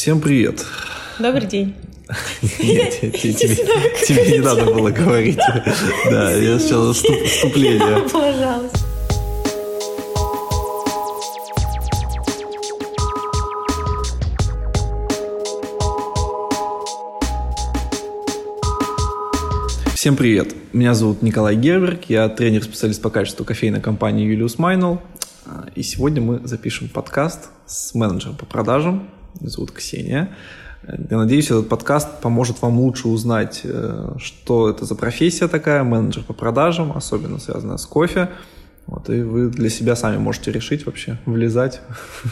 Всем привет. Добрый день. Нет, тебе не надо было говорить. Да, я сейчас вступление. Пожалуйста. Всем привет. Меня зовут Николай Герберг, я тренер-специалист по качеству кофейной компании Юлиус Майнл. И сегодня мы запишем подкаст с менеджером по продажам зовут Ксения. Я надеюсь, этот подкаст поможет вам лучше узнать, э, что это за профессия такая, менеджер по продажам, особенно связанная с кофе. Вот, и вы для себя сами можете решить вообще, влезать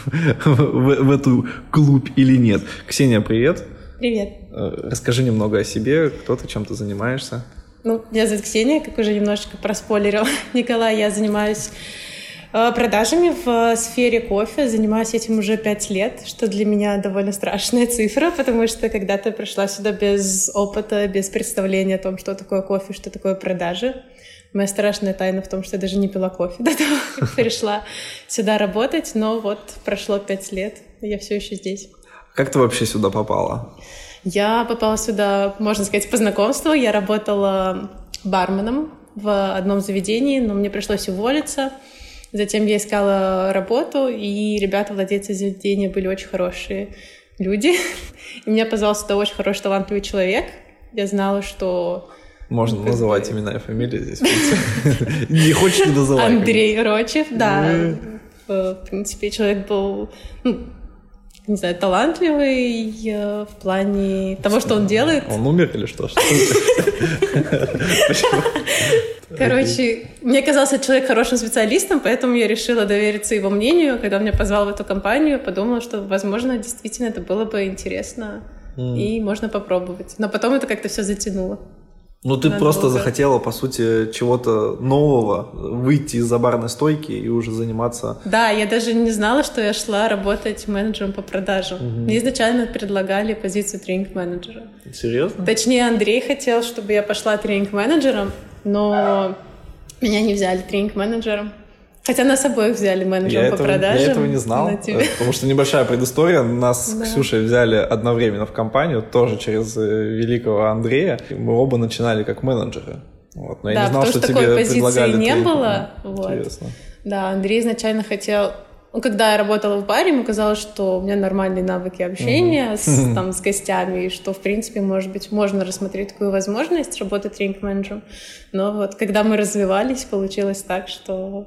в, в эту клуб или нет. Ксения, привет. Привет. Э, расскажи немного о себе, кто ты, чем ты занимаешься. Ну, меня зовут Ксения, как уже немножечко проспойлерил Николай, я занимаюсь Э, продажами в э, сфере кофе. Занимаюсь этим уже пять лет, что для меня довольно страшная цифра, потому что когда-то пришла сюда без опыта, без представления о том, что такое кофе, что такое продажи. Моя страшная тайна в том, что я даже не пила кофе до того, как пришла сюда работать, но вот прошло пять лет, и я все еще здесь. Как ты вообще сюда попала? Я попала сюда, можно сказать, по знакомству. Я работала барменом в одном заведении, но мне пришлось уволиться. Затем я искала работу, и ребята, владельцы заведения, были очень хорошие люди. И меня позвал сюда очень хороший, талантливый человек. Я знала, что... Можно ну, называть бы... имена и фамилии здесь. Не хочешь не называть? Андрей Рочев, да. В принципе, человек был ну, не знаю, талантливый э, в плане того, что он делает. Он умер или что? Короче, мне казался человек хорошим специалистом, поэтому я решила довериться его мнению. Когда меня позвал в эту компанию, подумала, что, возможно, действительно это было бы интересно и можно попробовать. Но потом это как-то все затянуло. Ну, ты Надолго. просто захотела, по сути, чего-то нового, выйти из-за барной стойки и уже заниматься... Да, я даже не знала, что я шла работать менеджером по продажам. Угу. Мне изначально предлагали позицию тренинг-менеджера. Серьезно? Точнее, Андрей хотел, чтобы я пошла тренинг-менеджером, но меня не взяли тренинг-менеджером. Хотя нас обоих взяли менеджером я по этого, продажам. Я этого не знал, э, потому что небольшая предыстория. Нас да. с Ксюшей взяли одновременно в компанию, тоже через э, великого Андрея. Мы оба начинали как менеджеры. Вот. Но да, я не знал, что, что такой тебе позиции предлагали не тренинг. было. Вот. Интересно. Да, Андрей изначально хотел ну, когда я работала в баре, ему казалось, что у меня нормальные навыки общения mm-hmm. с, там, с гостями, и что, в принципе, может быть, можно рассмотреть такую возможность работать тренинг-менеджером. Но вот когда мы развивались, получилось так, что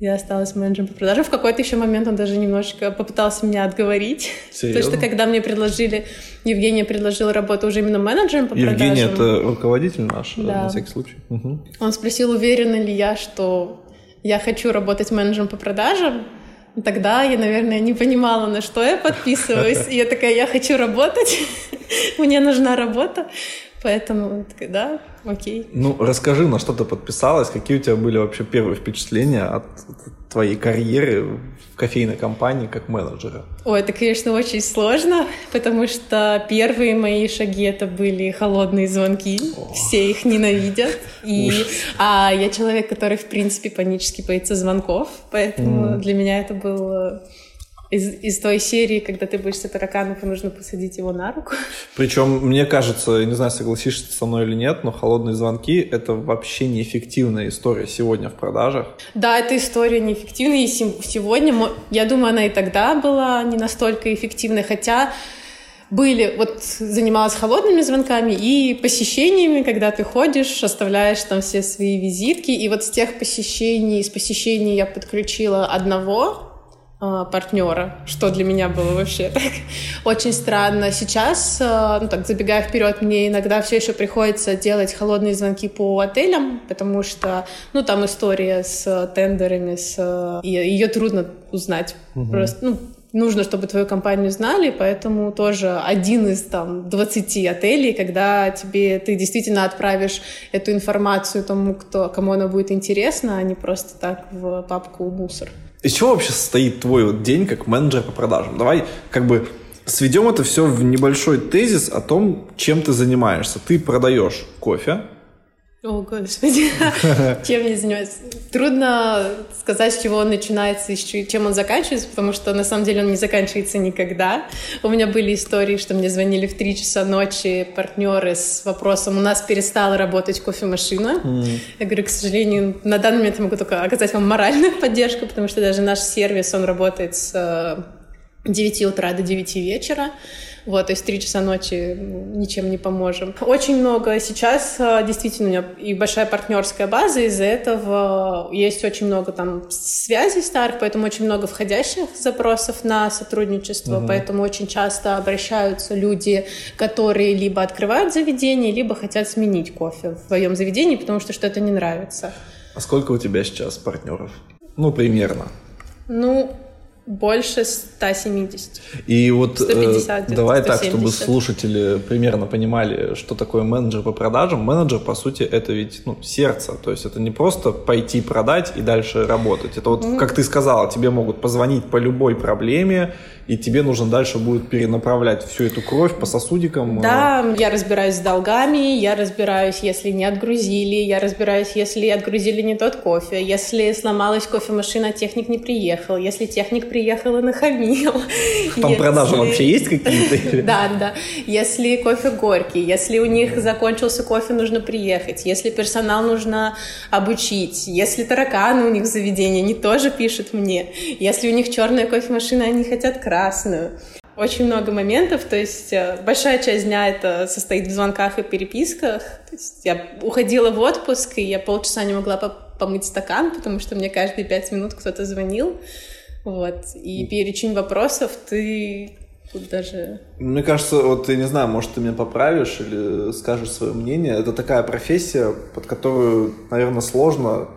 я осталась менеджером по продажам. В какой-то еще момент он даже немножечко попытался меня отговорить. Серьезно? Потому что когда мне предложили, Евгения предложила работу уже именно менеджером по Евгения продажам. Евгения — это руководитель наш, э, да. на всякий случай. Угу. Он спросил, уверена ли я, что я хочу работать менеджером по продажам. Тогда я, наверное, не понимала, на что я подписываюсь. И я такая, я хочу работать, мне нужна работа. Поэтому, да, окей. Ну, расскажи, на что ты подписалась, какие у тебя были вообще первые впечатления от твоей карьеры в кофейной компании как менеджера? Ой, это, конечно, очень сложно, потому что первые мои шаги это были холодные звонки, О. все их ненавидят. И, а я человек, который, в принципе, панически боится звонков, поэтому mm. для меня это было из, из той серии, когда ты боишься тараканов, и нужно посадить его на руку. Причем, мне кажется, я не знаю, согласишься со мной или нет, но холодные звонки — это вообще неэффективная история сегодня в продажах. Да, эта история неэффективная, и сегодня, я думаю, она и тогда была не настолько эффективной, хотя были, вот занималась холодными звонками и посещениями, когда ты ходишь, оставляешь там все свои визитки, и вот с тех посещений, из посещений я подключила одного, партнера, что для меня было вообще так очень странно. Сейчас, а, ну так, забегая вперед, мне иногда все еще приходится делать холодные звонки по отелям, потому что, ну, там история с тендерами, с... И ее трудно узнать. Угу. Просто, ну, нужно, чтобы твою компанию знали, поэтому тоже один из там 20 отелей, когда тебе ты действительно отправишь эту информацию тому, кто, кому она будет интересна, а не просто так в папку мусор. Из чего вообще состоит твой вот день как менеджер по продажам? Давай как бы сведем это все в небольшой тезис о том, чем ты занимаешься. Ты продаешь кофе, О, господи, чем я занимаюсь? Трудно сказать, с чего он начинается и чем он заканчивается, потому что на самом деле он не заканчивается никогда. У меня были истории, что мне звонили в 3 часа ночи партнеры с вопросом, у нас перестала работать кофемашина. Mm. Я говорю, к сожалению, на данный момент я могу только оказать вам моральную поддержку, потому что даже наш сервис, он работает с 9 утра до 9 вечера. Вот, то есть три часа ночи ничем не поможем. Очень много сейчас а, действительно у меня и большая партнерская база, из-за этого есть очень много там связей старых, поэтому очень много входящих запросов на сотрудничество, угу. поэтому очень часто обращаются люди, которые либо открывают заведение, либо хотят сменить кофе в своем заведении, потому что что-то не нравится. А сколько у тебя сейчас партнеров? Ну, примерно. Ну, больше 170. И вот 150, э, давай 170. так, чтобы слушатели примерно понимали, что такое менеджер по продажам. Менеджер, по сути, это ведь ну, сердце. То есть это не просто пойти продать и дальше работать. Это вот, mm-hmm. как ты сказала, тебе могут позвонить по любой проблеме, и тебе нужно дальше будет перенаправлять всю эту кровь по сосудикам. Да, я разбираюсь с долгами, я разбираюсь, если не отгрузили, я разбираюсь, если отгрузили не тот кофе, если сломалась кофемашина, техник не приехал, если техник приехал и нахамил. Там если... продажи вообще есть какие-то? Да, да. Если кофе горький, если у них закончился кофе, нужно приехать, если персонал нужно обучить, если тараканы у них в заведении, они тоже пишут мне, если у них черная кофемашина, они хотят красную. Очень много моментов, то есть э, большая часть дня это состоит в звонках и переписках. То есть я уходила в отпуск, и я полчаса не могла помыть стакан, потому что мне каждые пять минут кто-то звонил. Вот. И перечень вопросов ты тут даже... Мне кажется, вот я не знаю, может, ты меня поправишь или скажешь свое мнение. Это такая профессия, под которую, наверное, сложно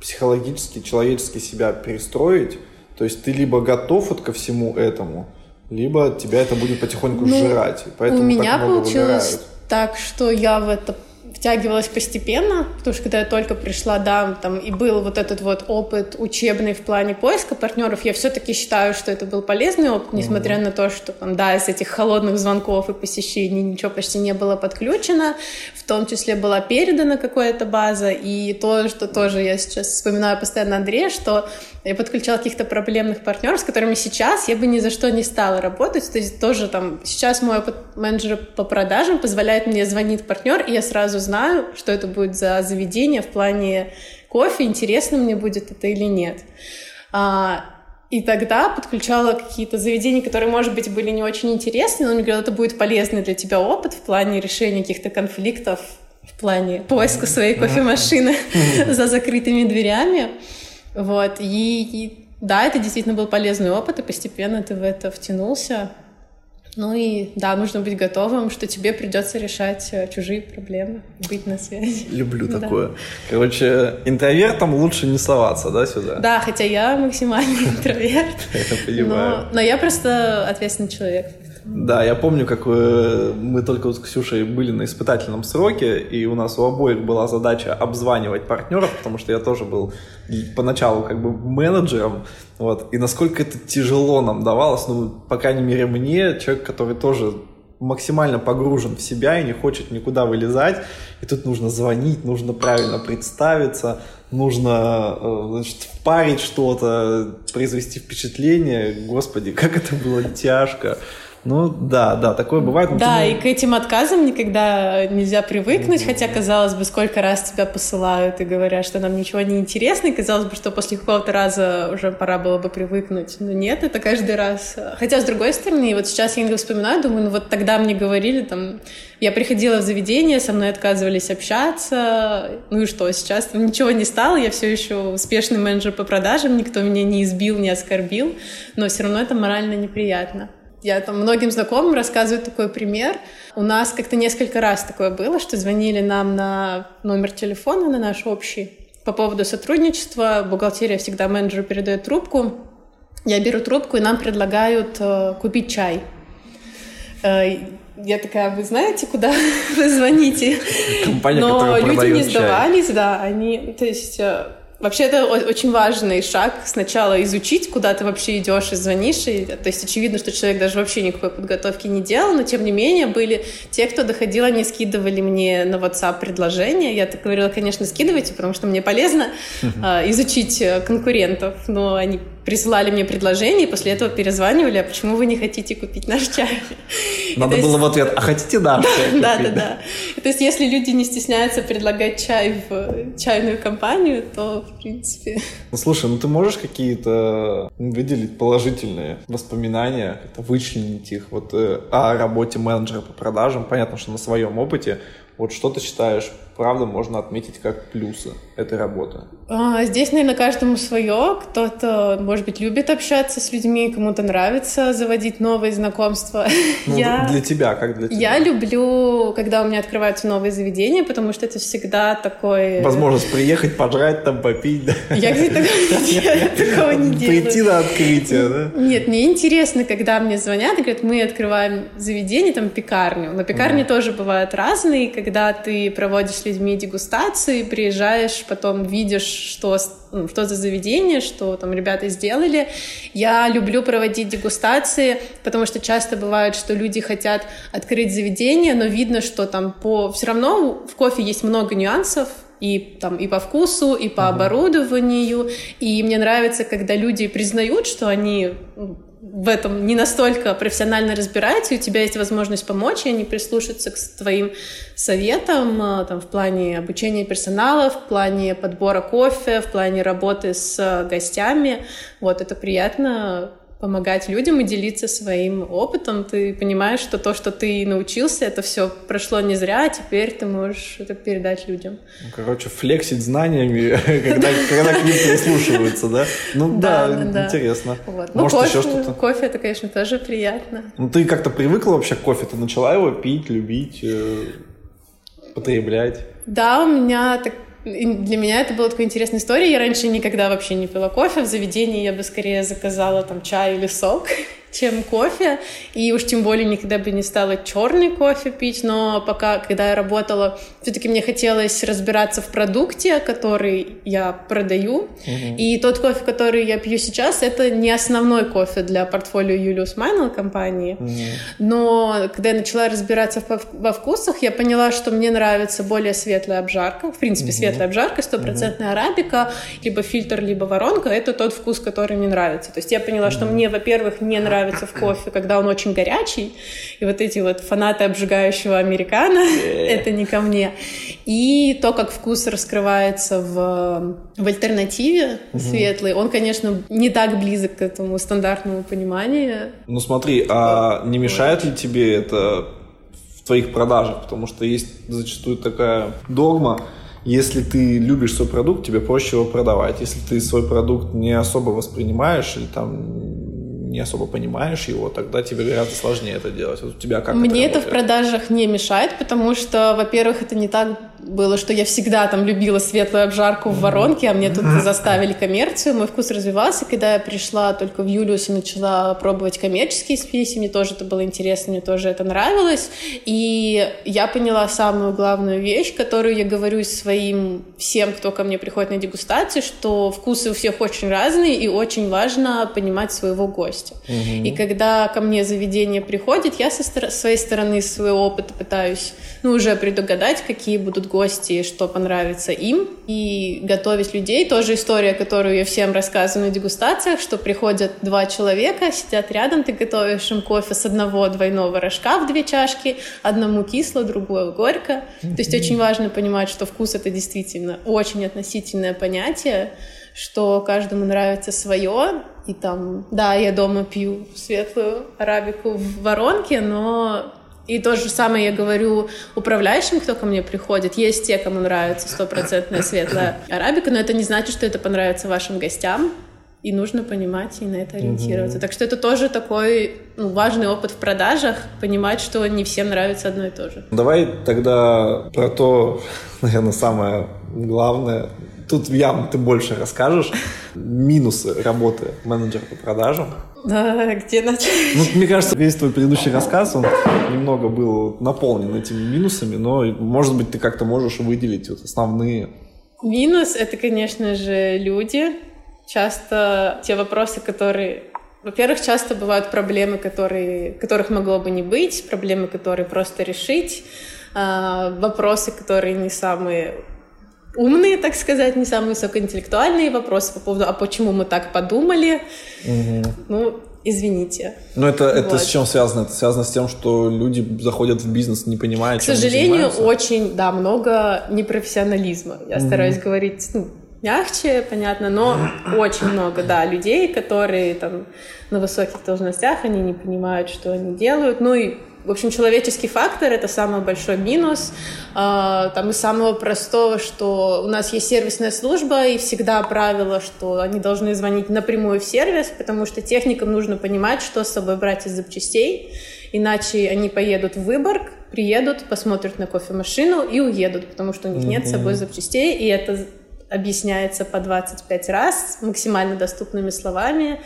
психологически, человечески себя перестроить то есть ты либо готов вот ко всему этому, либо тебя это будет потихоньку ну, сжирать. Поэтому у меня получилось выбирают. так, что я в это втягивалась постепенно, потому что когда я только пришла, да, там и был вот этот вот опыт учебный в плане поиска партнеров, я все-таки считаю, что это был полезный опыт, несмотря mm-hmm. на то, что там, да, из этих холодных звонков и посещений ничего почти не было подключено, в том числе была передана какая-то база, и то, что тоже я сейчас вспоминаю постоянно Андрея, что я подключала каких-то проблемных партнеров, с которыми сейчас я бы ни за что не стала работать. То есть тоже там сейчас мой опыт менеджера по продажам позволяет мне звонить партнер, и я сразу знаю, что это будет за заведение в плане кофе, интересно мне будет это или нет. А, и тогда подключала какие-то заведения, которые, может быть, были не очень интересны, но мне говорят, это будет полезный для тебя опыт в плане решения каких-то конфликтов, в плане поиска своей кофемашины за закрытыми дверями. Вот, и, и да, это действительно был полезный опыт, и постепенно ты в это втянулся. Ну и да, нужно быть готовым, что тебе придется решать э, чужие проблемы, быть на связи. Люблю да. такое. Короче, интровертам лучше не соваться, да, сюда? Да, хотя я максимальный интроверт. Я понимаю. Но я просто ответственный человек. Да, я помню, как э, мы только вот с Ксюшей были на испытательном сроке, и у нас у обоих была задача обзванивать партнеров, потому что я тоже был поначалу как бы менеджером, вот, и насколько это тяжело нам давалось, ну, по крайней мере, мне, человек, который тоже максимально погружен в себя и не хочет никуда вылезать, и тут нужно звонить, нужно правильно представиться, нужно э, значит, впарить что-то, произвести впечатление. Господи, как это было тяжко. Ну да, да, такое бывает. Да, и к этим отказам никогда нельзя привыкнуть, хотя, казалось бы, сколько раз тебя посылают и говорят, что нам ничего не интересно, и казалось бы, что после какого-то раза уже пора было бы привыкнуть. Но нет, это каждый раз. Хотя, с другой стороны, вот сейчас я иногда вспоминаю, думаю, ну вот тогда мне говорили, там, я приходила в заведение, со мной отказывались общаться, ну и что, сейчас там ничего не стало, я все еще успешный менеджер по продажам, никто меня не избил, не оскорбил, но все равно это морально неприятно. Я там многим знакомым рассказываю такой пример. У нас как-то несколько раз такое было, что звонили нам на номер телефона, на наш общий, по поводу сотрудничества. Бухгалтерия всегда менеджеру передает трубку. Я беру трубку, и нам предлагают э, купить чай. Э, я такая, вы знаете, куда вы звоните? Компания, Но люди не сдавались, чай. да, они, то есть э, Вообще это очень важный шаг. Сначала изучить, куда ты вообще идешь и звонишь. И, то есть очевидно, что человек даже вообще никакой подготовки не делал, но тем не менее были те, кто доходил, они скидывали мне на WhatsApp предложения. Я так говорила, конечно, скидывайте, потому что мне полезно э, изучить конкурентов. Но они присылали мне предложение, и после этого перезванивали, а почему вы не хотите купить наш чай? Надо было в ответ, а хотите наш чай Да, да, да. То есть если люди не стесняются предлагать чай в чайную компанию, то в принципе. Ну, слушай, ну ты можешь какие-то выделить положительные воспоминания, вычленить их вот э, о работе менеджера по продажам? Понятно, что на своем опыте. Вот что ты считаешь правда можно отметить как плюсы этой работы? А, здесь, наверное, каждому свое. Кто-то, может быть, любит общаться с людьми, кому-то нравится заводить новые знакомства. Ну, я... Для тебя, как для тебя? Я люблю, когда у меня открываются новые заведения, потому что это всегда такой... Возможность приехать, пожрать там, попить, да? Я, кстати, такого не делаю. Прийти на открытие, да? Нет, мне интересно, когда мне звонят и говорят, мы открываем заведение, там, пекарню. Но пекарни тоже бывают разные, когда ты проводишь людьми дегустации, приезжаешь, потом видишь, что, ну, что за заведение, что там ребята сделали. Я люблю проводить дегустации, потому что часто бывает, что люди хотят открыть заведение, но видно, что там по... Все равно в кофе есть много нюансов, и там и по вкусу, и по оборудованию. И мне нравится, когда люди признают, что они ну, в этом не настолько профессионально разбираются, и у тебя есть возможность помочь, и они прислушаются к твоим советам э, там, в плане обучения персонала, в плане подбора кофе, в плане работы с гостями. Вот это приятно помогать людям и делиться своим опытом. Ты понимаешь, что то, что ты научился, это все прошло не зря, а теперь ты можешь это передать людям. Ну, короче, флексить знаниями, когда, к ним прислушиваются, да? Ну да, интересно. Ну, Может, кофе, еще что-то? Кофе это, конечно, тоже приятно. Ну ты как-то привыкла вообще к кофе? Ты начала его пить, любить, э, потреблять? Да, у меня так для меня это была такая интересная история. Я раньше никогда вообще не пила кофе. В заведении я бы скорее заказала там чай или сок чем кофе, и уж тем более никогда бы не стала черный кофе пить, но пока, когда я работала, все-таки мне хотелось разбираться в продукте, который я продаю, mm-hmm. и тот кофе, который я пью сейчас, это не основной кофе для портфолио Юлиус Майнел компании, mm-hmm. но когда я начала разбираться во вкусах, я поняла, что мне нравится более светлая обжарка, в принципе, mm-hmm. светлая обжарка, стопроцентная mm-hmm. арабика, либо фильтр, либо воронка, это тот вкус, который мне нравится. То есть я поняла, mm-hmm. что мне, во-первых, не нравится нравится в кофе, когда он очень горячий. И вот эти вот фанаты обжигающего американо, это не ко мне. И то, как вкус раскрывается в, в альтернативе светлый, он, конечно, не так близок к этому стандартному пониманию. Ну смотри, а не мешает ли тебе это в твоих продажах? Потому что есть зачастую такая догма, если ты любишь свой продукт, тебе проще его продавать. Если ты свой продукт не особо воспринимаешь или там не особо понимаешь его, тогда тебе гораздо сложнее это делать. Вот у тебя как Мне это, это в продажах не мешает, потому что, во-первых, это не так было, что я всегда там любила светлую обжарку в воронке, а мне тут заставили коммерцию, мой вкус развивался. Когда я пришла только в Юлиусе, начала пробовать коммерческие спеси, мне тоже это было интересно, мне тоже это нравилось. И я поняла самую главную вещь, которую я говорю своим всем, кто ко мне приходит на дегустацию, что вкусы у всех очень разные, и очень важно понимать своего гостя. Угу. И когда ко мне заведение приходит, я со своей стороны своего опыта пытаюсь ну, уже предугадать, какие будут гости, что понравится им, и готовить людей. Тоже история, которую я всем рассказываю на дегустациях, что приходят два человека, сидят рядом, ты готовишь им кофе с одного двойного рожка в две чашки, одному кисло, другое горько. То есть очень важно понимать, что вкус — это действительно очень относительное понятие, что каждому нравится свое, и там, да, я дома пью светлую арабику в воронке, но и то же самое я говорю управляющим, кто ко мне приходит. Есть те, кому нравится стопроцентная светлая арабика, но это не значит, что это понравится вашим гостям. И нужно понимать и на это ориентироваться. Mm-hmm. Так что это тоже такой ну, важный опыт в продажах, понимать, что не всем нравится одно и то же. Давай тогда про то, наверное, самое главное. Тут явно ты больше расскажешь. Минусы работы менеджера по продажам. Да, где начать? Ну, мне кажется, весь твой предыдущий рассказ, он немного был наполнен этими минусами, но, может быть, ты как-то можешь выделить вот основные Минус — это, конечно же, люди. Часто те вопросы, которые... Во-первых, часто бывают проблемы, которые, которых могло бы не быть, проблемы, которые просто решить, э, вопросы, которые не самые умные, так сказать, не самые высокоинтеллектуальные вопросы по поводу, а почему мы так подумали. Угу. Ну, извините. Но это, вот. это с чем связано? Это связано с тем, что люди заходят в бизнес, не понимая, К чем сожалению, очень, да, много непрофессионализма. Я угу. стараюсь говорить, ну, мягче, понятно, но очень много, да, людей, которые там на высоких должностях, они не понимают, что они делают. Ну и в общем, человеческий фактор — это самый большой минус. А, там из самого простого, что у нас есть сервисная служба, и всегда правило, что они должны звонить напрямую в сервис, потому что техникам нужно понимать, что с собой брать из запчастей, иначе они поедут в Выборг, приедут, посмотрят на кофемашину и уедут, потому что у них нет с собой запчастей, и это объясняется по 25 раз максимально доступными словами,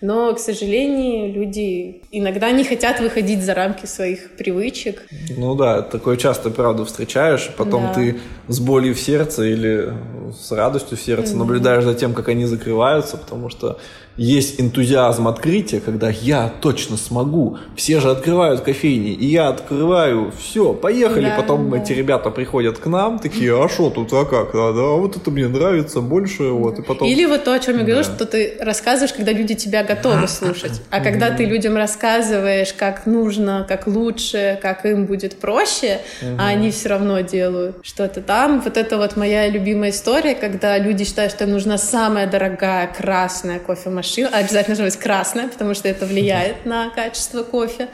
но, к сожалению, люди иногда не хотят выходить за рамки своих привычек. Ну да, такое часто, правда, встречаешь, потом да. ты с болью в сердце или с радостью в сердце mm-hmm. наблюдаешь за тем, как они закрываются, потому что есть энтузиазм открытия, когда я точно смогу. Все же открывают кофейни, и я открываю. Все, поехали. Да, Потом да. эти ребята приходят к нам, такие, а что тут, а как? А, да, вот это мне нравится больше. Вот, и потом... Или вот то, о чем я говорю, что ты рассказываешь, когда люди тебя готовы слушать. А когда ты людям рассказываешь, как нужно, как лучше, как им будет проще, а они все равно делают что-то там. Вот это вот моя любимая история, когда люди считают, что нужна самая дорогая красная кофемашина, машину, обязательно должна быть красная, потому что это влияет на качество кофе.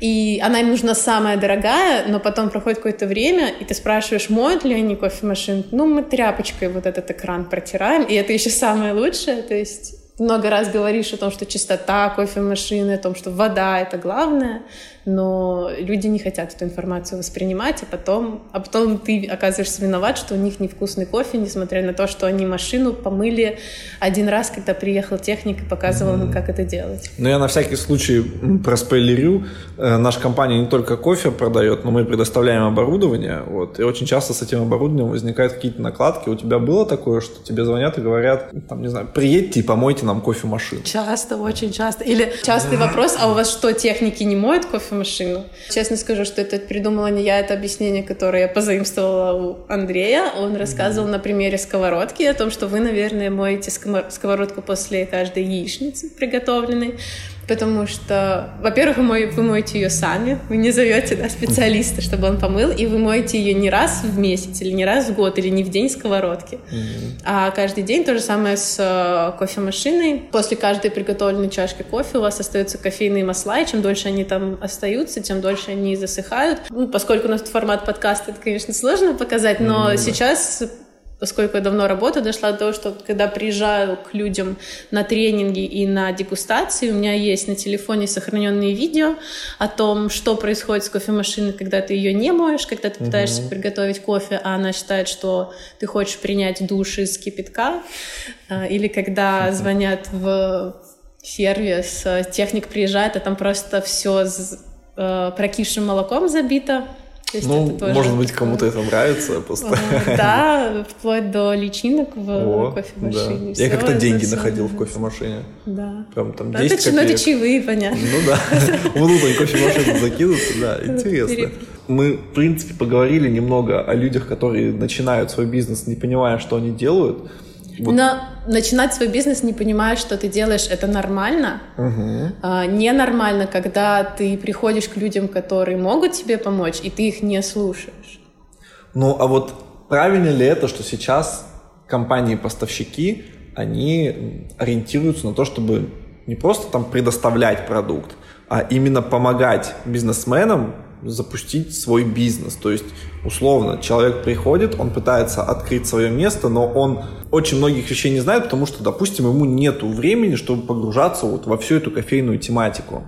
И она им нужна самая дорогая, но потом проходит какое-то время, и ты спрашиваешь, моют ли они кофемашину? Ну, мы тряпочкой вот этот экран протираем, и это еще самое лучшее, то есть много раз говоришь о том, что чистота кофемашины, о том, что вода — это главное, но люди не хотят эту информацию воспринимать, а потом, а потом ты оказываешься виноват, что у них невкусный кофе, несмотря на то, что они машину помыли один раз, когда приехал техник и показывал им, как это делать. Ну, я на всякий случай проспойлерю. Э, наша компания не только кофе продает, но мы предоставляем оборудование, вот, и очень часто с этим оборудованием возникают какие-то накладки. У тебя было такое, что тебе звонят и говорят, там, не знаю, приедьте и помойте нам кофемашину? Часто, очень часто. Или частый вопрос, а у вас что, техники не моют кофемашину? Машину. Честно скажу, что это придумала не я, это объяснение, которое я позаимствовала у Андрея. Он рассказывал на примере сковородки о том, что вы, наверное, моете сковородку после каждой яичницы приготовленной потому что, во-первых, вы, вы моете ее сами, вы не зовете да, специалиста, чтобы он помыл, и вы моете ее не раз в месяц, или не раз в год, или не в день сковородки, mm-hmm. а каждый день то же самое с э, кофемашиной. После каждой приготовленной чашки кофе у вас остаются кофейные масла, и чем дольше они там остаются, тем дольше они засыхают. Ну, поскольку у нас формат подкаста, это, конечно, сложно показать, но mm-hmm. сейчас поскольку я давно работаю, дошла до того, что когда приезжаю к людям на тренинги и на дегустации, у меня есть на телефоне сохраненные видео о том, что происходит с кофемашиной, когда ты ее не моешь, когда ты пытаешься угу. приготовить кофе, а она считает, что ты хочешь принять душ из кипятка, а, или когда звонят в сервис, а, техник приезжает, а там просто все э, прокисшим молоком забито, то есть ну, тоже... может быть, кому-то это нравится просто. Да, вплоть до личинок в О, кофемашине. Да. Я как-то деньги находил в кофемашине. Да. Прям там 10 это, копеек. Ну, это чаевые, понятно. Ну да, внутрь кофемашину закинуться, да, интересно. Мы, в принципе, поговорили немного о людях, которые начинают свой бизнес, не понимая, что они делают. Вот. Но начинать свой бизнес, не понимая, что ты делаешь, это нормально. Угу. А, ненормально, когда ты приходишь к людям, которые могут тебе помочь, и ты их не слушаешь. Ну, а вот правильно ли это, что сейчас компании-поставщики, они ориентируются на то, чтобы не просто там предоставлять продукт, а именно помогать бизнесменам запустить свой бизнес. То есть, условно, человек приходит, он пытается открыть свое место, но он очень многих вещей не знает, потому что, допустим, ему нет времени, чтобы погружаться вот во всю эту кофейную тематику.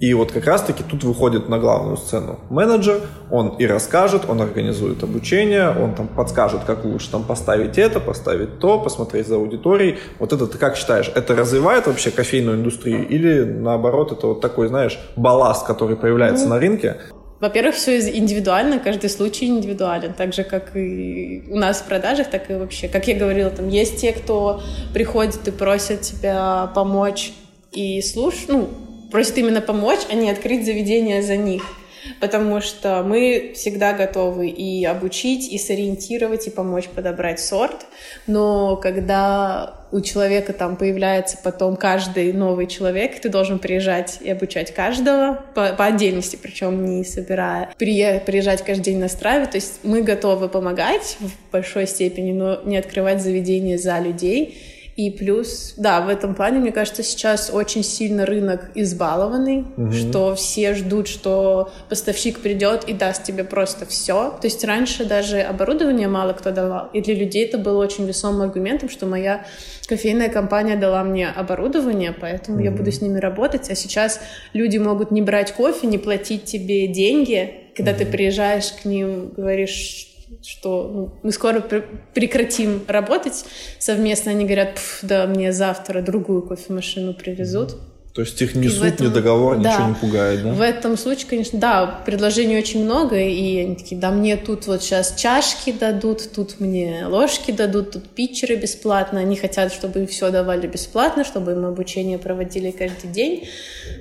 И вот как раз-таки тут выходит на главную сцену менеджер, он и расскажет, он организует обучение, он там подскажет, как лучше там поставить это, поставить то, посмотреть за аудиторией. Вот это ты как считаешь, это развивает вообще кофейную индустрию или наоборот это вот такой, знаешь, балласт, который появляется mm-hmm. на рынке? Во-первых, все индивидуально, каждый случай индивидуален, так же, как и у нас в продажах, так и вообще. Как я говорила, там есть те, кто приходит и просят тебя помочь и слушать, ну, просит именно помочь, а не открыть заведение за них потому что мы всегда готовы и обучить, и сориентировать, и помочь подобрать сорт, но когда у человека там появляется потом каждый новый человек, ты должен приезжать и обучать каждого по, по отдельности, причем не собирая, при, приезжать каждый день на страве, то есть мы готовы помогать в большой степени, но не открывать заведение за людей, и плюс, да, в этом плане, мне кажется, сейчас очень сильно рынок избалованный, угу. что все ждут, что поставщик придет и даст тебе просто все. То есть раньше даже оборудование мало кто давал. И для людей это было очень весомым аргументом, что моя кофейная компания дала мне оборудование, поэтому угу. я буду с ними работать. А сейчас люди могут не брать кофе, не платить тебе деньги. Когда угу. ты приезжаешь к ним, говоришь, что ну, мы скоро пр прекратим работать совместно. Они говорят, да, мне завтра другую кофемашину привезут. То есть их ни суд, этом, ни договор да, ничего не пугает, да? В этом случае, конечно, да, предложений очень много, и они такие, да, мне тут вот сейчас чашки дадут, тут мне ложки дадут, тут питчеры бесплатно. Они хотят, чтобы им все давали бесплатно, чтобы им обучение проводили каждый день,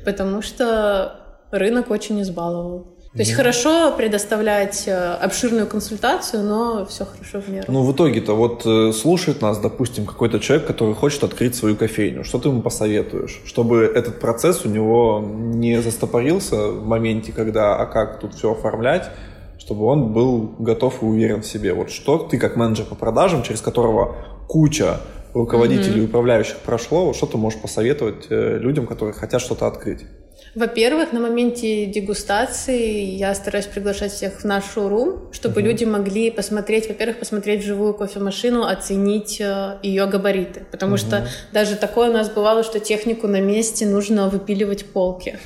потому что рынок очень избаловал. То есть хорошо предоставлять э, обширную консультацию, но все хорошо в меру. Ну, в итоге-то вот э, слушает нас, допустим, какой-то человек, который хочет открыть свою кофейню. Что ты ему посоветуешь? Чтобы этот процесс у него не застопорился в моменте, когда, а как тут все оформлять, чтобы он был готов и уверен в себе. Вот что ты как менеджер по продажам, через которого куча руководителей mm-hmm. и управляющих прошло, что ты можешь посоветовать э, людям, которые хотят что-то открыть? Во-первых, на моменте дегустации я стараюсь приглашать всех в наш шоурум, чтобы uh-huh. люди могли посмотреть, во-первых, посмотреть вживую кофемашину, оценить э, ее габариты. Потому uh-huh. что даже такое у нас бывало, что технику на месте нужно выпиливать полки.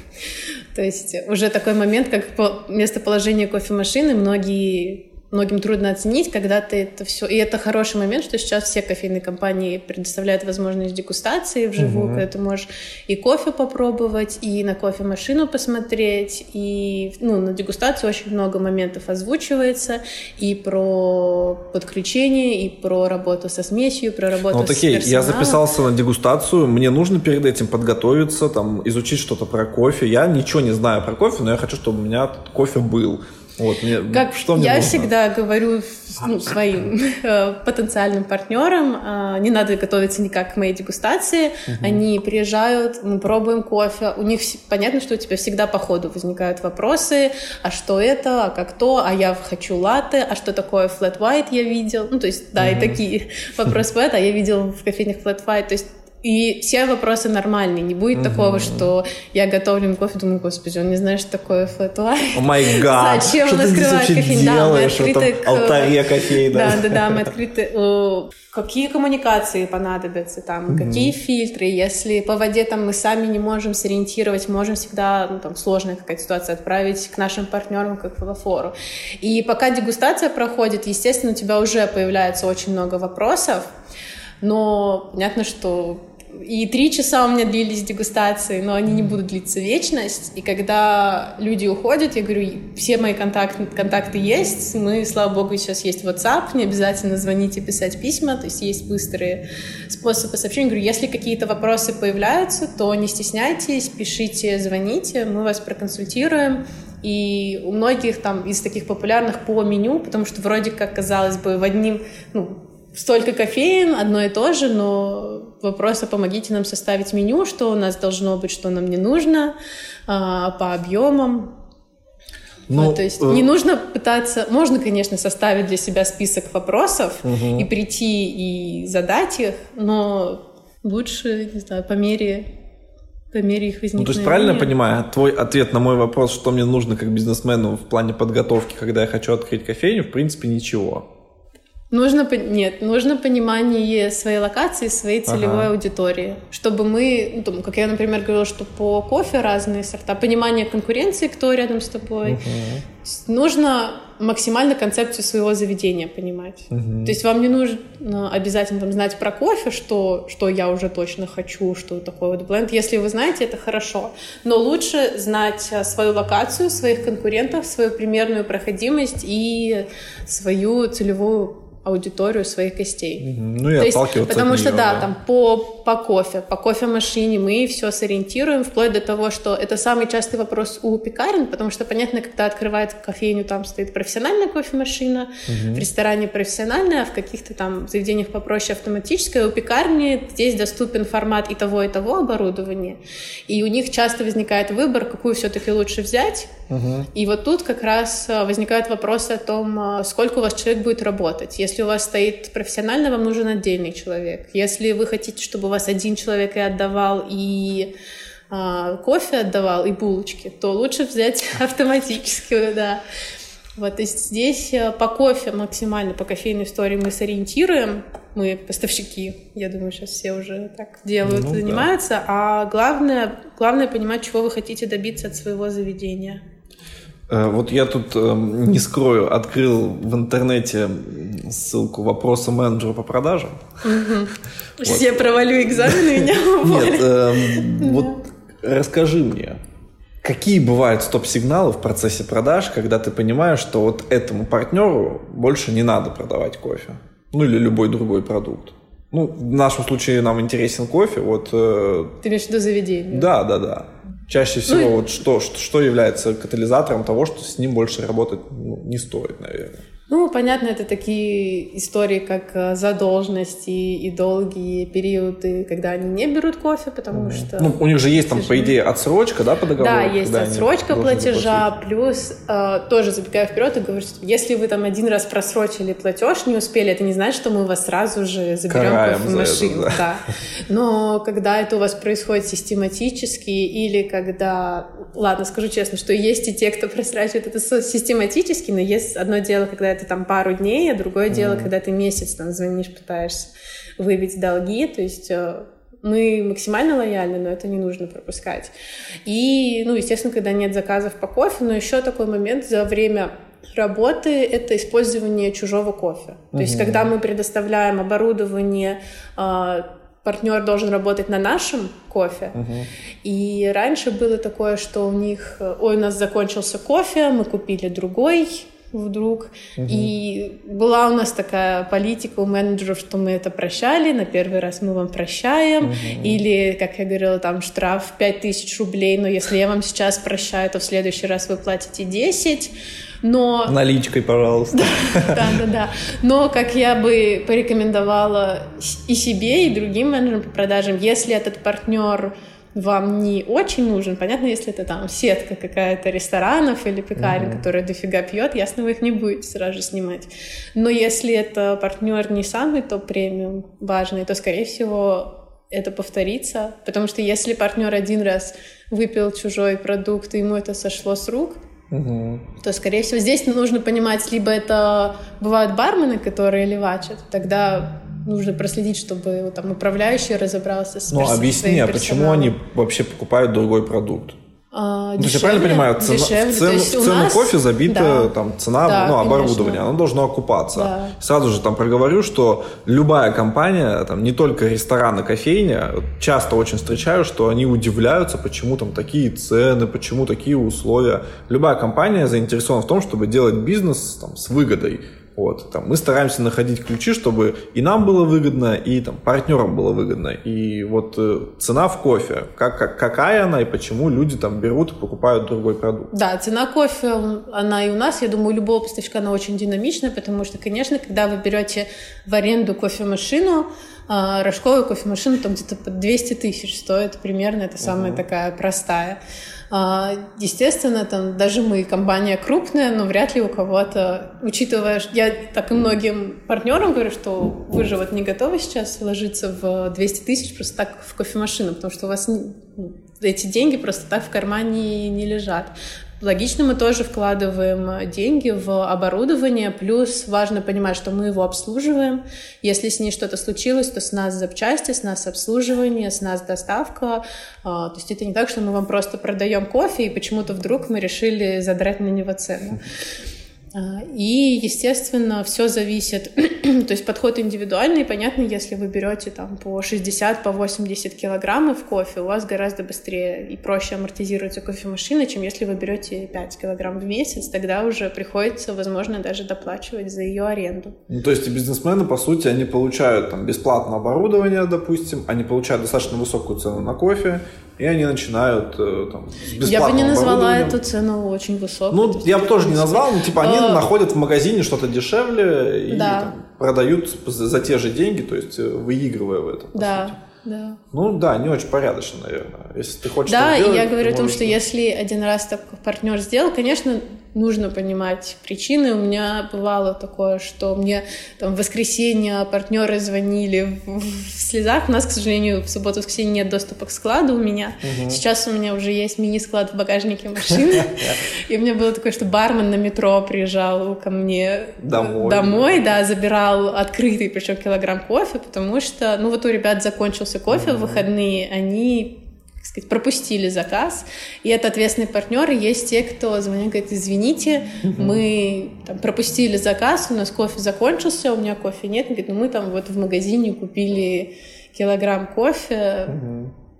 То есть уже такой момент, как местоположение кофемашины, многие многим трудно оценить, когда ты это все... И это хороший момент, что сейчас все кофейные компании предоставляют возможность дегустации вживую, угу. когда ты можешь и кофе попробовать, и на кофемашину посмотреть, и ну, на дегустацию очень много моментов озвучивается, и про подключение, и про работу со смесью, про работу ну, вот, с окей, персоналом. Я записался на дегустацию, мне нужно перед этим подготовиться, там, изучить что-то про кофе. Я ничего не знаю про кофе, но я хочу, чтобы у меня кофе был. Вот, мне, как что мне я нужно? всегда говорю ну, своим э, потенциальным партнерам, э, не надо готовиться никак к моей дегустации. Угу. Они приезжают, мы пробуем кофе. У них понятно, что у тебя всегда по ходу возникают вопросы, а что это, а как то, а я хочу латте, а что такое flat white я видел. Ну, то есть, да, угу. и такие вопросы бывают, а я видел в кофейнях flat white. То есть и все вопросы нормальные. Не будет угу. такого, что я готовлю кофе, думаю, господи, он не знает, что такое флэт О май гад! Зачем он открывает кофейн? Да, мы открыты к... Алтаре кофейна. Да, да, да, мы открыты... Какие коммуникации понадобятся там, угу. какие фильтры, если по воде там мы сами не можем сориентировать, можем всегда, ну там сложная какая-то ситуация, отправить к нашим партнерам, как в фору. И пока дегустация проходит, естественно, у тебя уже появляется очень много вопросов, но понятно, что и три часа у меня длились дегустации, но они не будут длиться вечность. И когда люди уходят, я говорю, все мои контакты, контакты есть, мы, слава богу, сейчас есть WhatsApp, не обязательно звонить и писать письма, то есть есть быстрые способы сообщения. Я говорю, если какие-то вопросы появляются, то не стесняйтесь, пишите, звоните, мы вас проконсультируем. И у многих там из таких популярных по меню, потому что вроде как, казалось бы, в одним, ну, столько кофеин, одно и то же, но вопрос, а помогите нам составить меню, что у нас должно быть, что нам не нужно, а, по объемам. Ну, вот, то есть э... не нужно пытаться, можно, конечно, составить для себя список вопросов угу. и прийти и задать их, но лучше, не знаю, по мере по мере их возникновения. Ну, то есть правильно я понимаю, твой ответ на мой вопрос, что мне нужно как бизнесмену в плане подготовки, когда я хочу открыть кофейню, в принципе, ничего. Нужно, нет, нужно понимание своей локации, своей целевой ага. аудитории, чтобы мы, ну, там, как я, например, говорила, что по кофе разные сорта, понимание конкуренции, кто рядом с тобой, угу. нужно максимально концепцию своего заведения понимать. Мгм. То есть вам не нужно обязательно там, знать про кофе, что, что я уже точно хочу, что такое вот бленд. Если вы знаете, это хорошо. Но лучше знать а, свою локацию, своих конкурентов, свою примерную проходимость и свою целевую аудиторию своих гостей. Ну и То есть, отталкиваться потому от что, неё, да, там по, по кофе, по кофемашине мы все сориентируем, вплоть до того, что это самый частый вопрос у пекарен, потому что, понятно, когда открывает кофейню, там стоит профессиональная кофемашина, в ресторане профессиональная, а в каких-то там заведениях попроще автоматическая. У пекарни здесь доступен формат и того, и того оборудования, и у них часто возникает выбор, какую все-таки лучше взять, Мгм. и вот тут как раз а, возникают вопросы о том, а, сколько у вас человек будет работать. Если у вас стоит профессионально, вам нужен отдельный человек. Если вы хотите, чтобы у вас один человек и отдавал, и а, кофе отдавал, и булочки, то лучше взять автоматическую, да. Вот, то есть здесь а, по кофе максимально, по кофейной истории мы сориентируем, мы поставщики, я думаю, сейчас все уже так делают, Ну да. занимаются, а главное, главное понимать, чего вы хотите добиться от своего заведения. Э, Вот я тут, эм, не скрою, открыл в интернете ссылку вопроса менеджера по продажам. Сейчас я провалю экзамен, и меня Нет, уволят. эм, вот расскажи мне, какие бывают стоп-сигналы в процессе продаж, когда ты понимаешь, что вот этому партнеру больше не надо продавать кофе? Ну или любой другой продукт. Ну, в нашем случае нам интересен кофе, вот э, Ты имеешь в виду заведение? да, да, да. Чаще всего Ну вот что, что, что является катализатором того, что с ним больше работать ну, не стоит, наверное. Ну, понятно, это такие истории, как э, задолженности и долгие периоды, когда они не берут кофе, потому что... Ну, у них же есть там, по идее, отсрочка, да, по договору? Да, есть отсрочка платежа, заплатить? плюс э, тоже забегая вперед и говорю, что если вы там один раз просрочили платеж, не успели, это не значит, что мы вас сразу же заберем Караем за кофемашину. это, да. да. Но когда это у вас происходит систематически или когда, ладно, скажу честно, что есть и те, кто просрачивает это систематически, но есть одно дело, когда это там пару дней, а другое дело, когда ты месяц там звонишь, пытаешься выбить долги, то есть э, мы максимально лояльны, но это не нужно пропускать. И, ну, естественно, когда нет заказов по кофе, но еще такой момент за время работы — это использование чужого кофе. То есть, когда мы предоставляем оборудование, а, партнер должен работать на нашем кофе. И раньше было такое, что у них, э, ой, у нас закончился кофе, мы купили другой, вдруг. И была у нас такая политика у менеджеров, что мы это прощали, на первый раз мы вам прощаем, или, как я говорила, там штраф 5000 рублей, но если я вам сейчас прощаю, то в следующий раз вы платите 10. Но Наличкой, пожалуйста. да, да, да. Но, как я бы порекомендовала и себе, и другим менеджерам по продажам, если этот партнер вам не очень нужен, понятно, если это там сетка какая-то ресторанов или пекарен, которая дофига пьет, ясно, вы их не будете сразу же снимать. Но если это партнер не самый топ-премиум важный, то, скорее всего, это повторится, потому что если партнер один раз выпил чужой продукт, и ему это сошло с рук, Мгм. то, скорее всего, здесь нужно понимать, либо это бывают бармены, которые левачат, тогда нужно проследить, чтобы там управляющий разобрался с Ну, объясни, а почему они вообще покупают другой продукт? А, Ну, то есть я дешевле, правильно понимаю, цена, дешевле. в цену, в цену нас- кофе забита да. там цена, Да, ну, конечно. оборудование, оно должно окупаться. Да. Сразу же там проговорю, что любая компания, там не только ресторан и кофейня, часто очень встречаю, что они удивляются, почему там такие цены, почему такие условия. Любая компания заинтересована в том, чтобы делать бизнес там, с выгодой. Вот, там, мы стараемся находить ключи, чтобы и нам было выгодно, и там, партнерам было выгодно. И вот э, цена в кофе, как, как- какая она и почему люди там берут и покупают другой продукт. Да, цена кофе, она и у нас, я думаю, у любого поставщика она очень динамичная, потому что, конечно, когда вы берете в аренду кофемашину, а, рожковую кофемашину там где-то под 200 тысяч стоит примерно, это самая такая простая. А, Естественно, там даже мы компания крупная, но вряд ли у кого-то, учитывая, что я так и многим партнерам говорю, что вы же вот не готовы сейчас вложиться в 200 тысяч просто так в кофемашину, потому что у вас не- ну, эти деньги просто так в кармане не лежат. Логично, мы тоже вкладываем деньги в оборудование, плюс важно понимать, что мы его обслуживаем. Если с ней что-то случилось, то с нас запчасти, с нас обслуживание, с нас доставка. А, то есть это не так, что мы вам просто продаем кофе, и почему-то вдруг мы решили задрать на него цену. А, и, естественно, все зависит, то есть подход индивидуальный, понятно, если вы берете там по 60, по 80 килограммов кофе, у вас гораздо быстрее и проще амортизируется кофемашина, чем если вы берете 5 килограмм в месяц, тогда уже приходится, возможно, даже доплачивать за ее аренду. Ну, то есть бизнесмены, по сути, они получают там бесплатное оборудование, допустим, они получают достаточно высокую цену на кофе, и они начинают э, там, с Я бы не назвала эту цену очень высокой. Ну, я бы тоже не назвал, но типа они а... находят в магазине что-то дешевле и да. там, продают за те же деньги, то есть э, выигрывая в этом. Да. Да. Ну да, не очень порядочно, наверное. Если ты хочешь. Да, и я говорю о том, что если один раз так партнер сделал, конечно, нужно понимать причины. У меня бывало такое, что мне там в воскресенье партнеры звонили в, в слезах. У нас, к сожалению, в субботу воскресенье нет доступа к складу у меня. Угу. Сейчас у меня уже есть мини-склад в багажнике машины. И у меня было такое, что бармен на метро приезжал ко мне домой, домой да, забирал открытый, причем килограмм кофе, потому что, ну вот у ребят закончился кофе в выходные, они сказать, пропустили заказ, и это ответственные партнеры. Есть те, кто звонит, говорит, извините, мы там, пропустили заказ, у нас кофе закончился, у меня кофе нет. Он говорит, ну мы там вот в магазине купили килограмм кофе.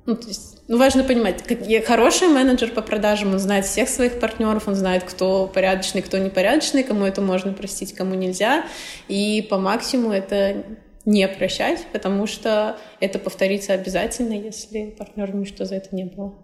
Ну, то есть, ну, важно понимать, как, хороший менеджер по продажам, он знает всех своих партнеров, он знает, кто порядочный, кто непорядочный, кому это можно простить, кому нельзя, и по максимуму это не прощать, потому что это повторится обязательно, если партнер ничто за это не было.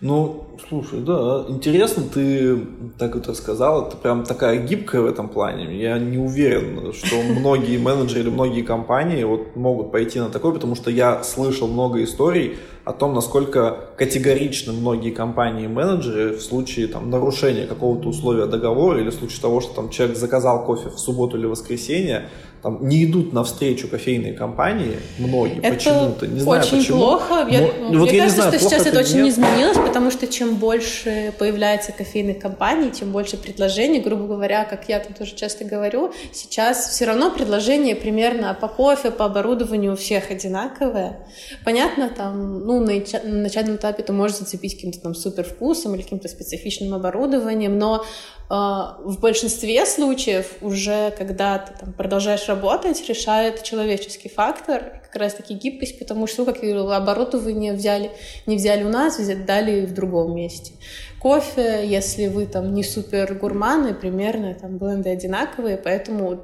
Ну, слушай, да, интересно, ты так вот рассказала, ты прям такая гибкая в этом плане. Я не уверен, что многие менеджеры или многие компании вот могут пойти на такое, потому что я слышал много историй о том, насколько категоричны многие компании и менеджеры в случае там, нарушения какого-то условия договора или в случае того, что там человек заказал кофе в субботу или воскресенье, там, не идут навстречу кофейные компании, многие это почему-то, не знаю очень почему. плохо. Я, Но, вот мне кажется, знаю, что сейчас это очень нет. Изменилось, потому что чем больше появляется кофейных компаний, тем больше предложений, грубо говоря, как я там тоже часто говорю, сейчас все равно предложения примерно по кофе, по оборудованию у всех одинаковые. Понятно, там, ну, на, на начальном этапе ты можешь зацепить каким-то там супер вкусом или каким-то специфичным оборудованием, но в большинстве случаев уже, когда ты там, продолжаешь работать, решает человеческий фактор, как раз-таки гибкость, потому что, ну, как я говорила, оборудование взяли, не взяли у нас, дали в другом месте. Кофе, если вы там не супер гурманы, примерно там бленды одинаковые, поэтому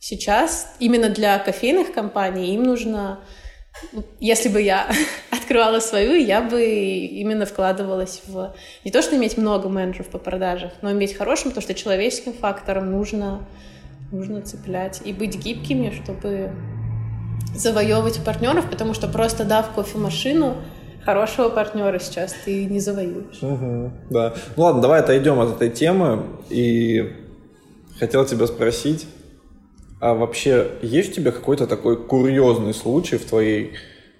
сейчас именно для кофейных компаний им нужно если бы я открывала свою, я бы именно вкладывалась в не то, что иметь много менеджеров по продажам, но иметь хорошим, потому что человеческим фактором нужно, нужно цеплять и быть гибкими, чтобы завоевывать партнеров, потому что просто дав кофемашину, хорошего партнера сейчас ты не завоюешь. Угу, да. Ну ладно, давай отойдем от этой темы. И хотел тебя спросить, а вообще есть у тебя какой-то такой курьезный случай в твоей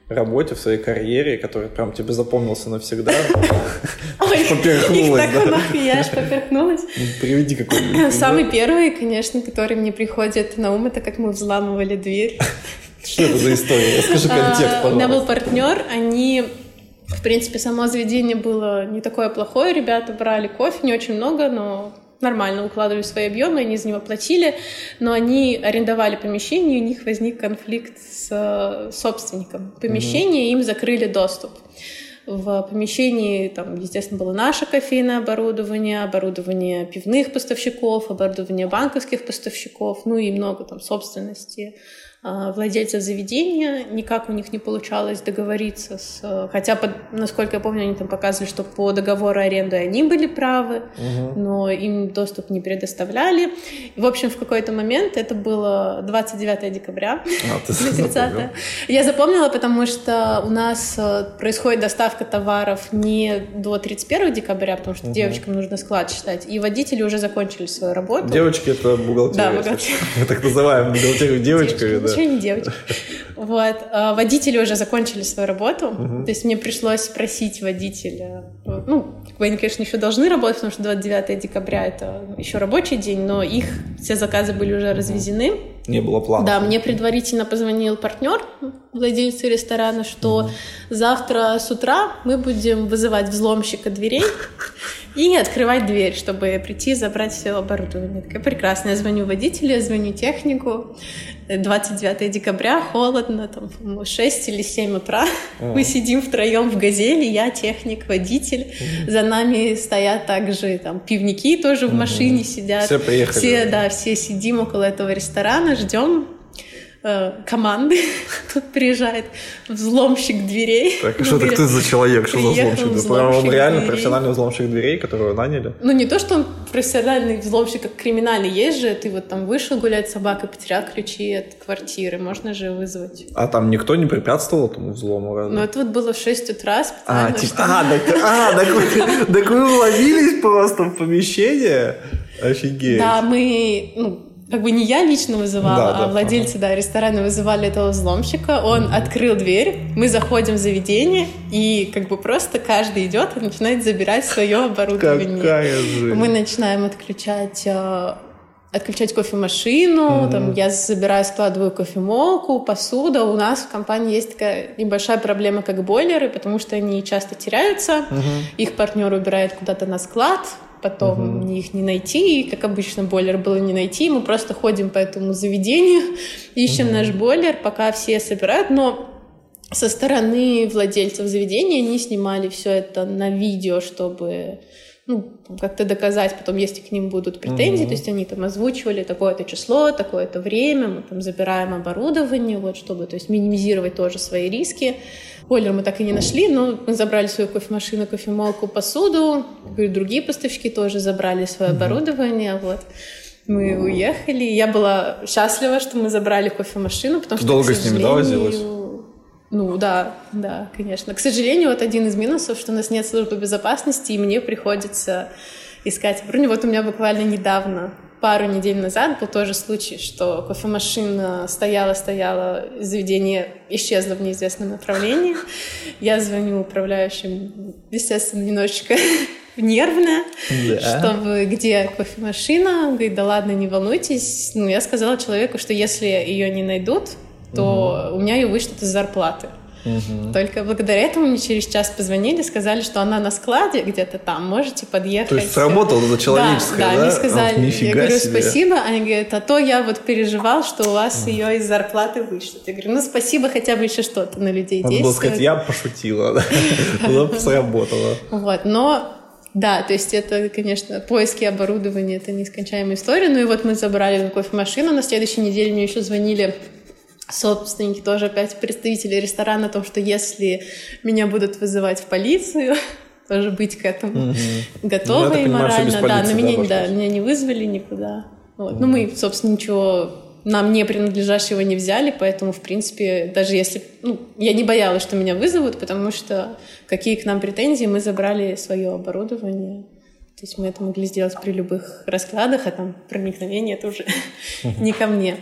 работе, в своей карьере, который прям тебе запомнился навсегда? Поперхнулась, да? Я аж поперхнулась. Ну, приведи какой-нибудь. Самый первый, конечно, который мне приходит на ум, это как мы взламывали дверь. Что это за история? Расскажи а, контекст, пожалуйста. У меня был партнер, они в принципе, само заведение было не такое плохое. Ребята брали кофе, не очень много, но нормально укладывали свои объемы, они за него платили, но они арендовали помещение, и у них возник конфликт с э, собственником помещения, mm-hmm. им закрыли доступ. В помещении, там, естественно, было наше кофейное оборудование, оборудование пивных поставщиков, оборудование банковских поставщиков, ну и много там собственности владельцев заведения, никак у них не получалось договориться с... Хотя, под, насколько я помню, они там показывали, что по договору аренды они были правы, угу. но им доступ не предоставляли. И, в общем, в какой-то момент, это было 29 декабря, а, 30 Я запомнила, потому что у нас э, происходит доставка товаров не до 31 декабря, потому что угу. девочкам нужно склад считать, и водители уже закончили свою работу. Девочки — это бухгалтерия. Да, бухгалтерия. Так называем бухгалтерию девочками, да ничего не делать. Вот. А водители уже закончили свою работу. То есть мне пришлось спросить водителя, ну, они, конечно, еще должны работать, потому что 29 декабря это еще рабочий день, но их все заказы были уже развезены. Не было плана. Да, мне предварительно позвонил партнер, владельца ресторана, что угу. завтра с утра мы будем вызывать взломщика дверей и открывать дверь, чтобы прийти и забрать все оборудование. Такая прекрасно. Я звоню водителю, я звоню технику. 29 декабря, холодно, там 6 или 7 утра. О. Мы сидим втроем в «Газели», я, техник, водитель. Угу. За нами стоят также там пивники тоже в машине угу. сидят. Все приехали. Все, да, все сидим около этого ресторана, ждем Э, команды. Тут приезжает взломщик дверей. Так, а что так ты за человек? Что за взломщик? взломщик он реально дверей. профессиональный взломщик дверей, которого наняли? Ну, не то, что он профессиональный взломщик, как криминальный. Есть же, ты вот там вышел гулять с собакой, потерял ключи от квартиры. Можно же вызвать. А там никто не препятствовал этому взлому? Разве? Ну, это вот было в 6 утра А, типа, а, так, а, так вы уловились просто в помещение? Офигеть. Да, мы, ну, как бы не я лично вызывала, да, а да, владельцы да, ресторана вызывали этого взломщика. Он mm-hmm. открыл дверь, мы заходим в заведение, и как бы просто каждый идет и начинает забирать свое оборудование. Какая же. Мы начинаем отключать э, отключать кофемашину, mm-hmm. там я забираю, складываю кофемолку, посуда. У нас в компании есть такая небольшая проблема, как бойлеры, потому что они часто теряются. Mm-hmm. Их партнер убирает куда-то на склад, потом угу. их не найти, и, как обычно, бойлер было не найти, мы просто ходим по этому заведению, ищем угу. наш бойлер, пока все собирают, но со стороны владельцев заведения они снимали все это на видео, чтобы ну, как-то доказать, потом если к ним будут претензии, mm-hmm. то есть они там озвучивали такое-то число, такое-то время, мы там забираем оборудование, вот, чтобы, то есть минимизировать тоже свои риски. Бойлер мы так и не нашли, но мы забрали свою кофемашину, кофемолку, посуду, другие поставщики тоже забрали свое mm-hmm. оборудование, вот. Мы уехали. Я была счастлива, что мы забрали кофемашину, потому что, Долго с ними, да, возилась? Ну да, да, конечно. К сожалению, вот один из минусов, что у нас нет службы безопасности, и мне приходится искать броню. Вот у меня буквально недавно, пару недель назад, был тоже случай, что кофемашина стояла-стояла, заведение исчезло в неизвестном направлении. Я звоню управляющим, естественно, немножечко нервная, да. чтобы где кофемашина, он говорит, да ладно, не волнуйтесь. Ну, я сказала человеку, что если ее не найдут, то угу. у меня ее вышлют из зарплаты. Угу. Только благодаря этому мне через час позвонили, сказали, что она на складе где-то там, можете подъехать. То есть сработало это человеческое, да? Да, да? они сказали, Ох, я говорю, себе. спасибо, они говорят, а то я вот переживал, что у вас ее из зарплаты вышлют. Я говорю, ну спасибо, хотя бы еще что-то на людей Надо было сказать, я пошутила, было сработало. Вот, но да, то есть это, конечно, поиски оборудования, это нескончаемая история. Ну и вот мы забрали кофемашину, на следующей неделе мне еще звонили собственники, тоже опять представители ресторана, о том, что если меня будут вызывать в полицию, тоже быть к этому угу. готовой ну, морально. Да, но меня, да, меня не вызвали никуда. Вот. Угу. Ну, мы, собственно, ничего нам не принадлежащего не взяли, поэтому, в принципе, даже если... Ну, я не боялась, что меня вызовут, потому что какие к нам претензии, мы забрали свое оборудование. То есть мы это могли сделать при любых раскладах, а там проникновение это уже не ко мне.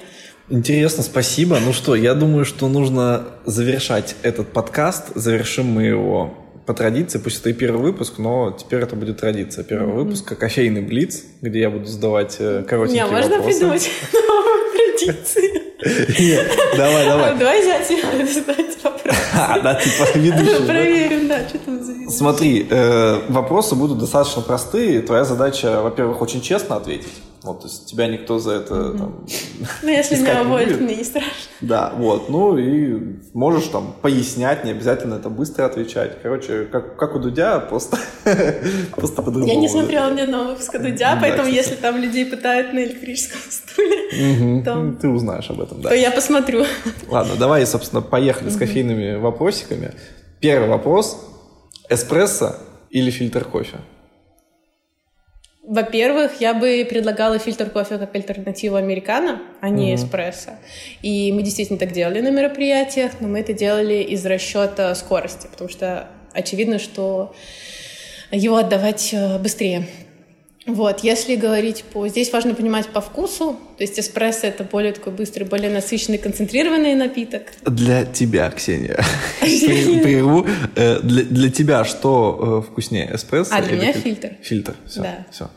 Интересно, спасибо. Ну что, я думаю, что нужно завершать этот подкаст. Завершим мы его по традиции, пусть это и первый выпуск, но теперь это будет традиция первого mm-hmm. выпуска кофейный блиц, где я буду задавать э, коротенькие Не, можно вопросы. придумать новую традицию. Нет, давай, давай. Давай я тебе задать вопрос. А, да, типа ведущий. Проверим, да, что там за Смотри, э, вопросы будут достаточно простые. Твоя задача, во-первых, очень честно ответить. Вот, то есть тебя никто за это mm-hmm. там, Ну, если меня уволят, мне не страшно. Да, вот. Ну и можешь там пояснять, не обязательно это быстро отвечать. Короче, как, как у Дудя, просто, просто по-другому. Я не смотрела ни одного выпуска Дудя, поэтому если там людей пытают на электрическом стуле, то... Ты узнаешь об этом, да. То я посмотрю. Ладно, давай, собственно, поехали с кофейными вопросиками. Первый вопрос. Эспрессо или фильтр кофе? Во-первых, я бы предлагала фильтр кофе как альтернативу американо, а не mm-hmm. эспрессо. И мы действительно так делали на мероприятиях, но мы это делали из расчета скорости, потому что очевидно, что его отдавать э, быстрее. Вот, если говорить по... Здесь важно понимать по вкусу. То есть эспрессо — это более такой быстрый, более насыщенный, концентрированный напиток. Для тебя, Ксения, прерву. Э, для, тебя что э, вкуснее, эспрессо А, для меня фильтр. Фильтр, все,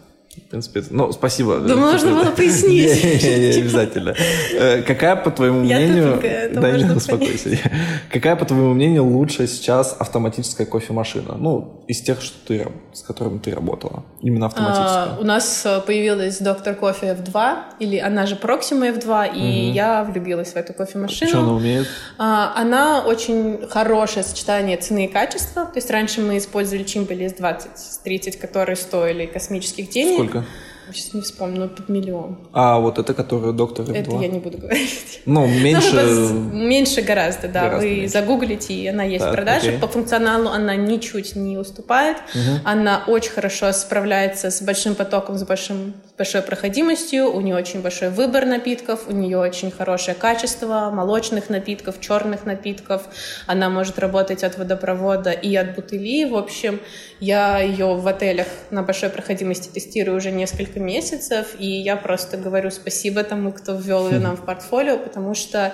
принципе, ну, спасибо. Думаю, нужно было пояснить. Не, обязательно. Э, Какая, по твоему мнению... Да, не, можно успокойся. Какая, по твоему мнению, лучше сейчас автоматическая кофемашина? Ну, из тех, что ты, с которыми ты работала. Именно А, автоматическая. у нас э, появилась доктор кофе F2, или она же Proxima F2, и я влюбилась в эту кофемашину. Что она умеет? А, Она очень хорошее сочетание цены и качества. То есть раньше мы использовали чимбали с 20, с 30, которые стоили космических денег. Сколько? Yeah. Сейчас не вспомню, но под миллион. А вот это, которая доктор Это F2? я не буду говорить. Ну, Ну, меньше... вы меньше гораздо, да. Гораздо Вы меньше. загуглите, и она есть Так, в продаже. окей. По функционалу она ничуть не уступает. Она очень хорошо справляется с большим потоком, с, большим, с большой проходимостью. У нее очень большой выбор напитков, у нее очень хорошее качество молочных напитков, черных напитков. Она может работать от водопровода и от бутыли. В общем, я ее в отелях на большой проходимости тестирую уже несколько месяцев, и я просто говорю спасибо тому, кто ввел ее нам в портфолио, потому что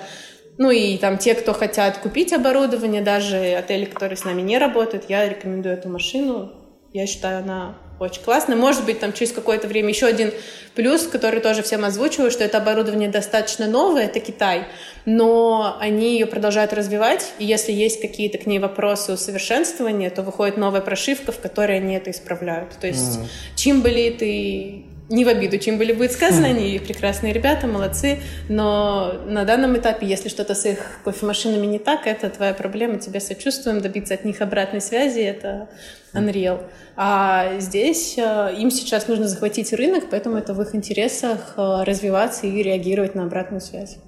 ну и там те, кто хотят купить оборудование, даже отели, которые с нами не работают, я рекомендую эту машину. Я считаю, она очень классная. Может быть, там через какое-то время еще один плюс, который тоже всем озвучиваю, что это оборудование достаточно новое, это Китай, но они ее продолжают развивать, и если есть какие-то к ней вопросы усовершенствования, то выходит новая прошивка, в которой они это исправляют. То есть Чимбали ты не в обиду Чимбали будет сказано, они прекрасные ребята, молодцы, но на данном этапе, если что-то с их кофемашинами не так, это твоя проблема, тебе сочувствуем, добиться от них обратной связи, это Unreal. А здесь э, им сейчас нужно захватить рынок, поэтому это в их интересах э, развиваться и реагировать на обратную связь.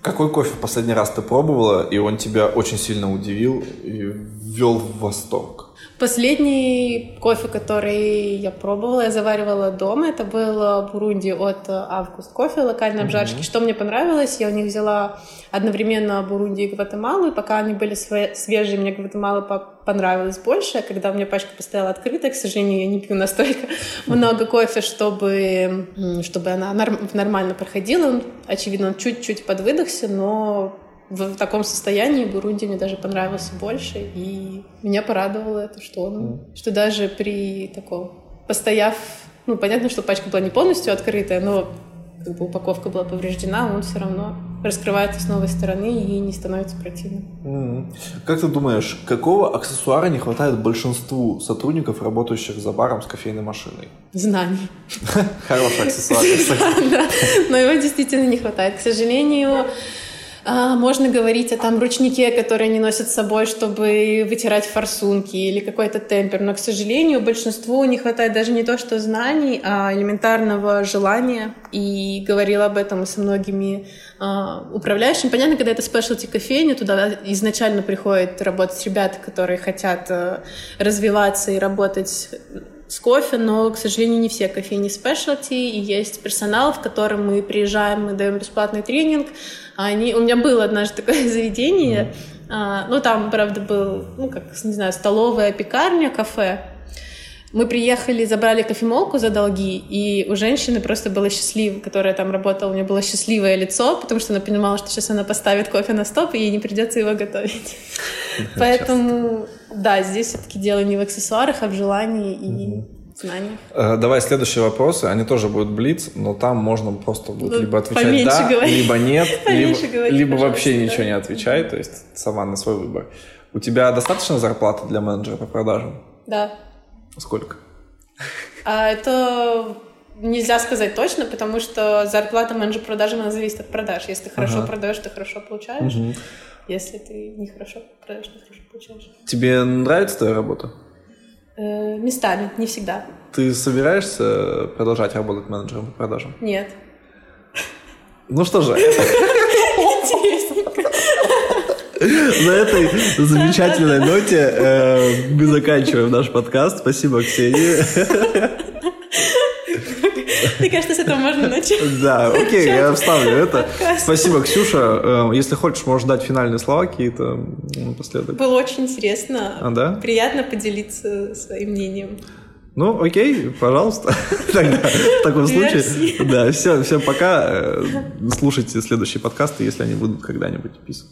Какой кофе в последний раз ты пробовала, и он тебя очень сильно удивил и ввел в восторг? Последний кофе, который я пробовала, я заваривала дома, это был Бурунди от э, Август кофе, локальной обжарки. Что мне понравилось, я у них взяла одновременно Бурунди и Гватемалу, и пока они были све- свежие, мне Гватемала по- понравилась больше. Когда у меня пачка постояла открытая, к сожалению, я не пью настолько много кофе, чтобы, чтобы она норм- нормально проходила. Очевидно, он чуть-чуть подвыдохся, но в таком состоянии Бурунди мне даже понравился больше, и меня порадовало это, что он, что даже при таком, постояв, ну, понятно, что пачка была не полностью открытая, но как бы упаковка была повреждена, он все равно раскрывается с новой стороны и не становится противным. М. Как ты думаешь, какого аксессуара не хватает большинству сотрудников, работающих за баром с кофейной машиной? Знаний. Хороший аксессуар. но его действительно не хватает. К сожалению, а, можно говорить о там ручнике, который они носят с собой, чтобы вытирать форсунки или какой-то темпер, но, к сожалению, большинству не хватает даже не то, что знаний, а элементарного желания. И говорила об этом со многими а, управляющими. Понятно, когда это спешлти кофейня, туда изначально приходят работать ребята, которые хотят а, развиваться и работать с кофе, но, к сожалению, не все кофейни спешлти, и есть персонал, в котором мы приезжаем, мы даем бесплатный тренинг. Они... У меня было однажды такое заведение, а, ну, там, правда, был, ну, как, не знаю, столовая, пекарня, кафе. Мы приехали, забрали кофемолку за долги, и у женщины просто было счастливо, которая там работала, у нее было счастливое лицо, потому что она понимала, что сейчас она поставит кофе на стоп, и ей не придется его готовить. Поэтому, да, здесь все-таки дело не в аксессуарах, а в желании и знаниях. Э, Давай следующие вопросы. Они тоже будут блиц, но там можно просто будет Ну, либо отвечать да, либо нет, либо, вообще да. ничего не отвечай, то есть сама на свой выбор. У тебя достаточно зарплаты для менеджера по продажам? Да. Сколько? А это нельзя сказать точно, потому что зарплата менеджера продажи, она зависит от продаж. Если ты хорошо Ага. продаешь, ты хорошо получаешь. Мгм. Если ты нехорошо продаешь, ты хорошо получаешь. Тебе нравится твоя работа? Э, местами, не всегда. Ты собираешься продолжать работать менеджером по продажам? Нет. Ну что же. на этой замечательной ноте э, мы заканчиваем наш подкаст. Спасибо, Ксения. Мне кажется, с этого можно начать. Да, окей, я вставлю это. Спасибо, Ксюша. Э, Если хочешь, можешь дать финальные слова какие-то напоследок. Было очень интересно. А, да? Приятно поделиться своим мнением. Ну, окей, пожалуйста. Тогда, в таком случае. Да, все, всем пока. Слушайте следующие подкасты, если они будут когда-нибудь писать.